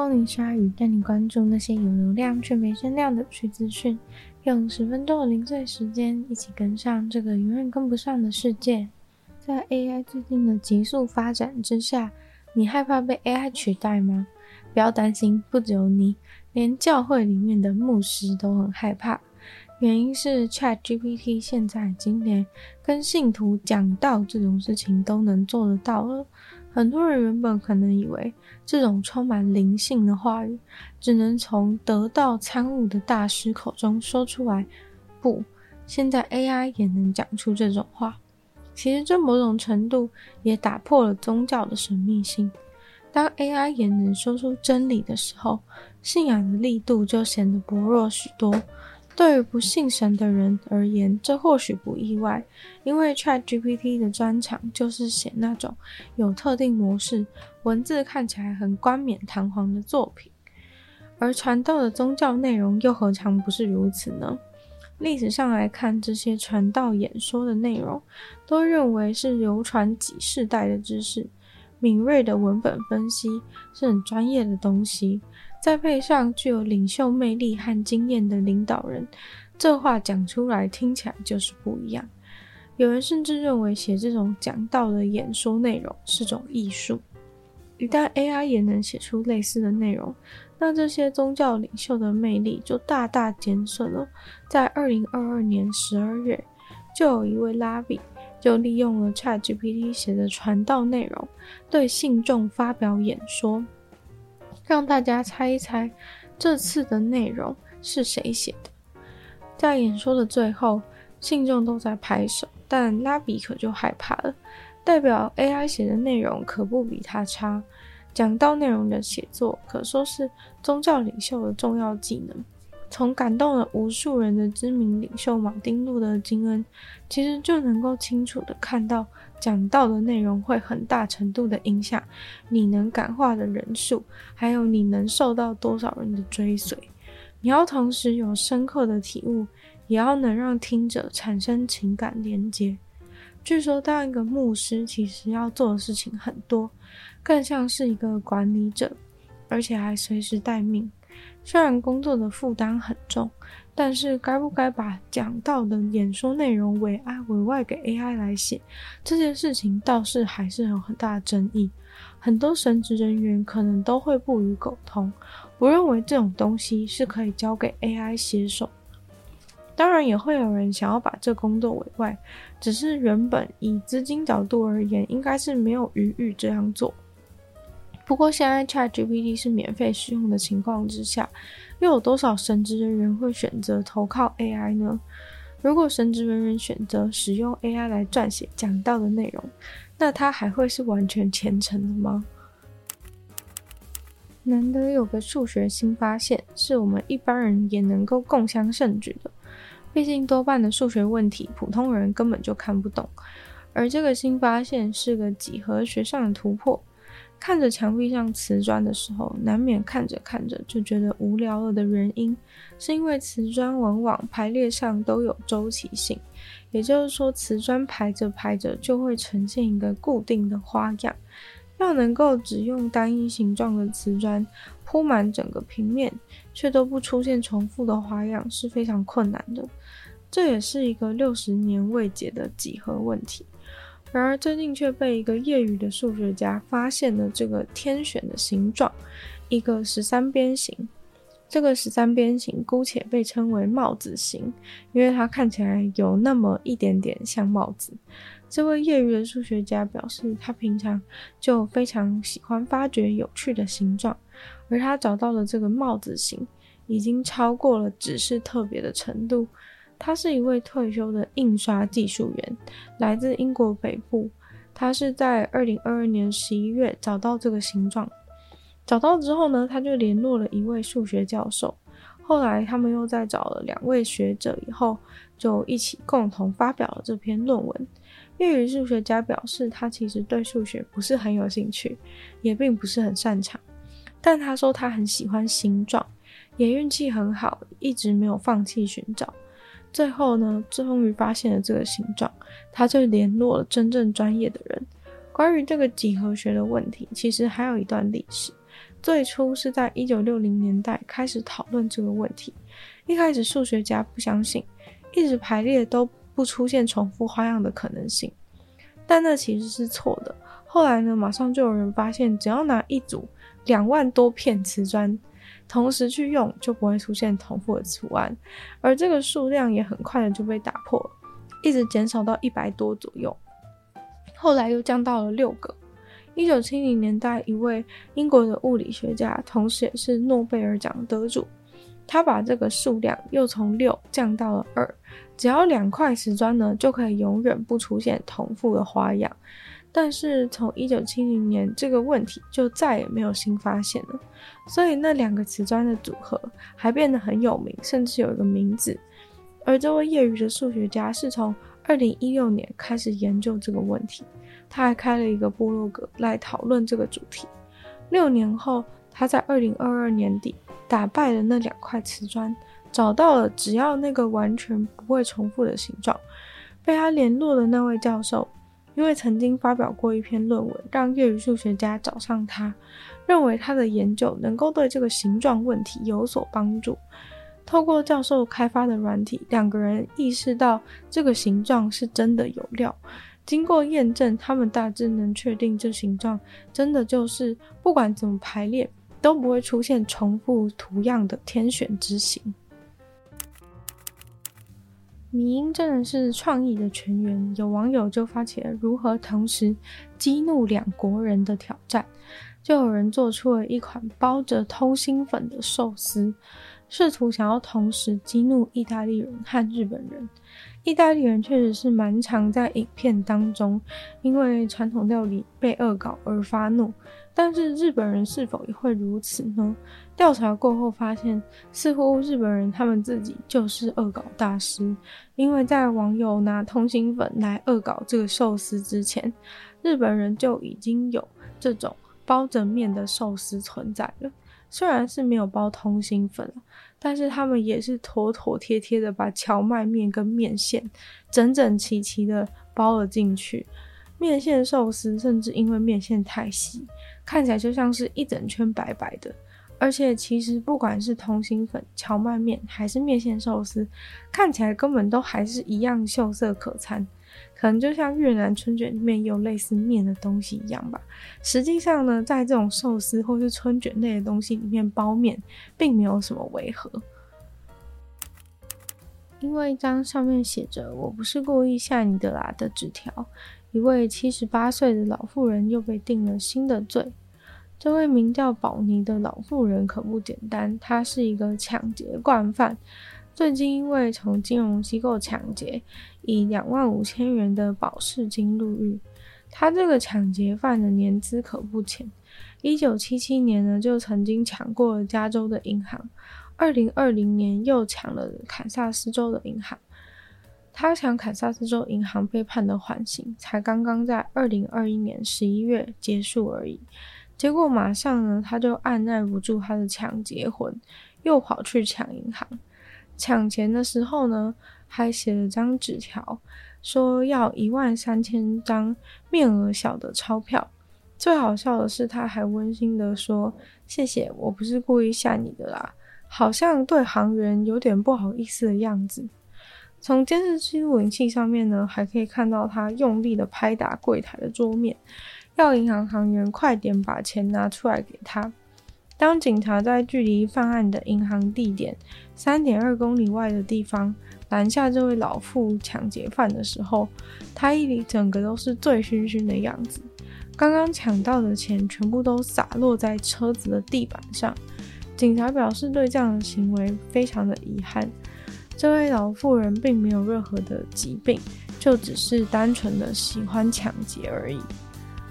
光临鲨鱼，带你关注那些有流量却没声量的趣资讯，用十分钟的零碎时间，一起跟上这个永远跟不上的世界。在 AI 最近的急速发展之下，你害怕被 AI 取代吗？不要担心，不只有你，连教会里面的牧师都很害怕。原因是 ChatGPT 现在已经连跟信徒讲道这种事情都能做得到了。很多人原本可能以为这种充满灵性的话语，只能从得道参悟的大师口中说出来。不，现在 AI 也能讲出这种话。其实这某种程度也打破了宗教的神秘性。当 AI 也能说出真理的时候，信仰的力度就显得薄弱许多。对于不信神的人而言，这或许不意外，因为 ChatGPT 的专长就是写那种有特定模式、文字看起来很冠冕堂皇的作品。而传道的宗教内容又何尝不是如此呢？历史上来看，这些传道演说的内容，都认为是流传几世代的知识，敏锐的文本分析是很专业的东西。再配上具有领袖魅力和经验的领导人，这话讲出来听起来就是不一样。有人甚至认为，写这种讲道的演说内容是种艺术。一旦 AI 也能写出类似的内容，那这些宗教领袖的魅力就大大减损了。在二零二二年十二月，就有一位拉比就利用了 ChatGPT 写的传道内容，对信众发表演说，让大家猜一猜这次的内容是谁写的。在演说的最后，信众都在拍手，但拉比可就害怕了。代表 AI 写的内容可不比他差，讲到内容的写作可说是宗教领袖的重要技能。从感动了无数人的知名领袖马丁路德金恩，其实就能够清楚地看到，讲到的内容会很大程度的影响你能感化的人数，还有你能受到多少人的追随。你要同时有深刻的体悟，也要能让听者产生情感连接。据说，当一个牧师其实要做的事情很多，更像是一个管理者，而且还随时待命。虽然工作的负担很重，但是该不该把讲道的演说内容委外委外给 AI 来写，这件事情倒是还是有很大的争议。很多神职人员可能都会不予苟同，不认为这种东西是可以交给 AI 写手。当然也会有人想要把这工作委外，只是原本以资金角度而言，应该是没有余裕这样做。不过现在 ChatGPT 是免费使用的情况之下，又有多少神职人员会选择投靠 AI 呢？如果神职人员选择使用 AI 来撰写讲道的内容，那他还会是完全虔诚的吗？难得有个数学新发现，是我们一般人也能够共襄盛举的。毕竟多半的数学问题，普通人根本就看不懂。而这个新发现是个几何学上的突破。看着墙壁上瓷砖的时候，难免看着看着就觉得无聊了的原因，是因为瓷砖往往排列上都有周期性。也就是说，瓷砖排着排着就会呈现一个固定的花样。要能够只用单一形状的瓷砖铺满整个平面，却都不出现重复的花样，是非常困难的。这也是一个六十年未解的几何问题。然而最近却被一个业余的数学家发现了这个天选的形状，一个十三边形。这个十三边形姑且被称为帽子形，因为它看起来有那么一点点像帽子。这位业余的数学家表示，他平常就非常喜欢发掘有趣的形状，而他找到的这个帽子形已经超过了只是特别的程度。他是一位退休的印刷技术员，来自英国北部，他是在二零二二年十一月找到这个形状，找到之后呢，他就联络了一位数学教授。后来他们又再找了两位学者，以后就一起共同发表了这篇论文。业余数学家表示，他其实对数学不是很有兴趣，也并不是很擅长，但他说他很喜欢形状，也运气很好，一直没有放弃寻找。最后呢，终于发现了这个形状，他就联络了真正专业的人。关于这个几何学的问题，其实还有一段历史。最初是在一九六零年代开始讨论这个问题。一开始数学家不相信，一直排列都不出现重复花样的可能性，但那其实是错的。后来呢，马上就有人发现，只要拿一组两万多片瓷砖同时去用，就不会出现重复的图案，而这个数量也很快的就被打破，一直减少到一百多左右，后来又降到了六个。一九七零年代，一位英国的物理学家，同时也是诺贝尔奖得主，他把这个数量又从六降到了二，只要两块瓷砖呢，就可以永远不出现重复的花样。但是从一九七零年，这个问题就再也没有新发现了，所以那两个瓷砖的组合还变得很有名，甚至有一个名字。而这位业余的数学家是从二零一六年开始研究这个问题。他还开了一个部落格来讨论这个主题。六年后，他在二零二二年底打败了那两块瓷砖，找到了只要那个完全不会重复的形状。被他联络的那位教授，因为曾经发表过一篇论文，让业余数学家找上他，认为他的研究能够对这个形状问题有所帮助。透过教授开发的软体，两个人意识到这个形状是真的有料。经过验证，他们大致能确定这形状真的就是不管怎么排列都不会出现重复图样的天选之形。迷英真的是创意的全员，有网友就发起了如何同时激怒两国人的挑战，就有人做出了一款包着通心粉的寿司，试图想要同时激怒意大利人和日本人。意大利人确实是蛮常在影片当中因为传统料理被恶搞而发怒，但是日本人是否也会如此呢？调查过后发现，似乎日本人他们自己就是恶搞大师，因为在网友拿通心粉来恶搞这个寿司之前，日本人就已经有这种包着面的寿司存在了，虽然是没有包通心粉。但是他们也是妥妥帖帖的把荞麦面跟面线整整齐齐的包了进去。面线寿司甚至因为面线太细，看起来就像是一整圈白白的。而且其实不管是通心粉、荞麦面还是面线寿司，看起来根本都还是一样秀色可餐。可能就像越南春卷里面有类似面的东西一样吧。实际上呢，在这种寿司或是春卷类的东西里面包面，并没有什么违和。因为一张上面写着“我不是故意吓你的啦”的纸条，一位七十八岁的老妇人又被定了新的罪。这位名叫宝尼的老妇人可不简单，她是一个抢劫惯犯。最近因为从金融机构抢劫，以两万五千元的保释金入狱。他这个抢劫犯的年资可不浅，一九七七年呢就曾经抢过加州的银行，二零二零年又抢了堪萨斯州的银行。他抢堪萨斯州银行被判的缓刑，才刚刚在二零二一年十一月结束而已。结果马上呢，他就按耐不住他的抢劫魂，又跑去抢银行。抢钱的时候呢，还写了张纸条，说要一万三千张面额小的钞票。最好笑的是，他还温馨的说：“谢谢，我不是故意吓你的啦。”好像对行员有点不好意思的样子。从监视器录影器上面呢，还可以看到他用力的拍打柜台的桌面，要银行行员快点把钱拿出来给他。当警察在距离犯案的银行地点三点二公里外的地方拦下这位老妇抢劫犯的时候，他一整个都是醉醺醺的样子。刚刚抢到的钱全部都洒落在车子的地板上。警察表示对这样的行为非常的遗憾。这位老妇人并没有任何的疾病，就只是单纯的喜欢抢劫而已。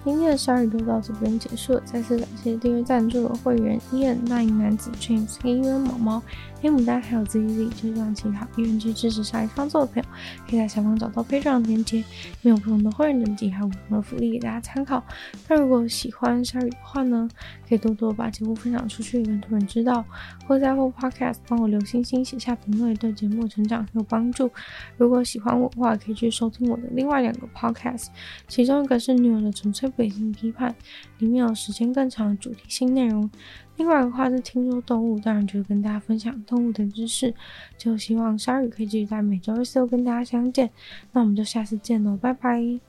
今天的鲨鱼就到这边结束了，再次感谢订阅赞助的会员伊恩、那英男子、James、黑衣人毛毛、黑牡丹还有 ZZ，就像其他愿意支持鲨鱼创作的朋友，可以在下方找到配章链接，里面有不同的会员等级还有不同的福利给大家参考。那如果喜欢鲨鱼的话呢，可以多多把节目分享出去，让更多人知道，或在 Podcast 帮我留星星、写下评论，对节目成长很有帮助。如果喜欢我的话，可以去收听我的另外两个 Podcast，其中一个是女友的纯粹北京批判，里面有时间更长的主题性内容。另外的话是听说动物，当然就是跟大家分享动物的知识。就希望鲨鱼可以继续在每周二、四、都跟大家相见。那我们就下次见喽，拜拜。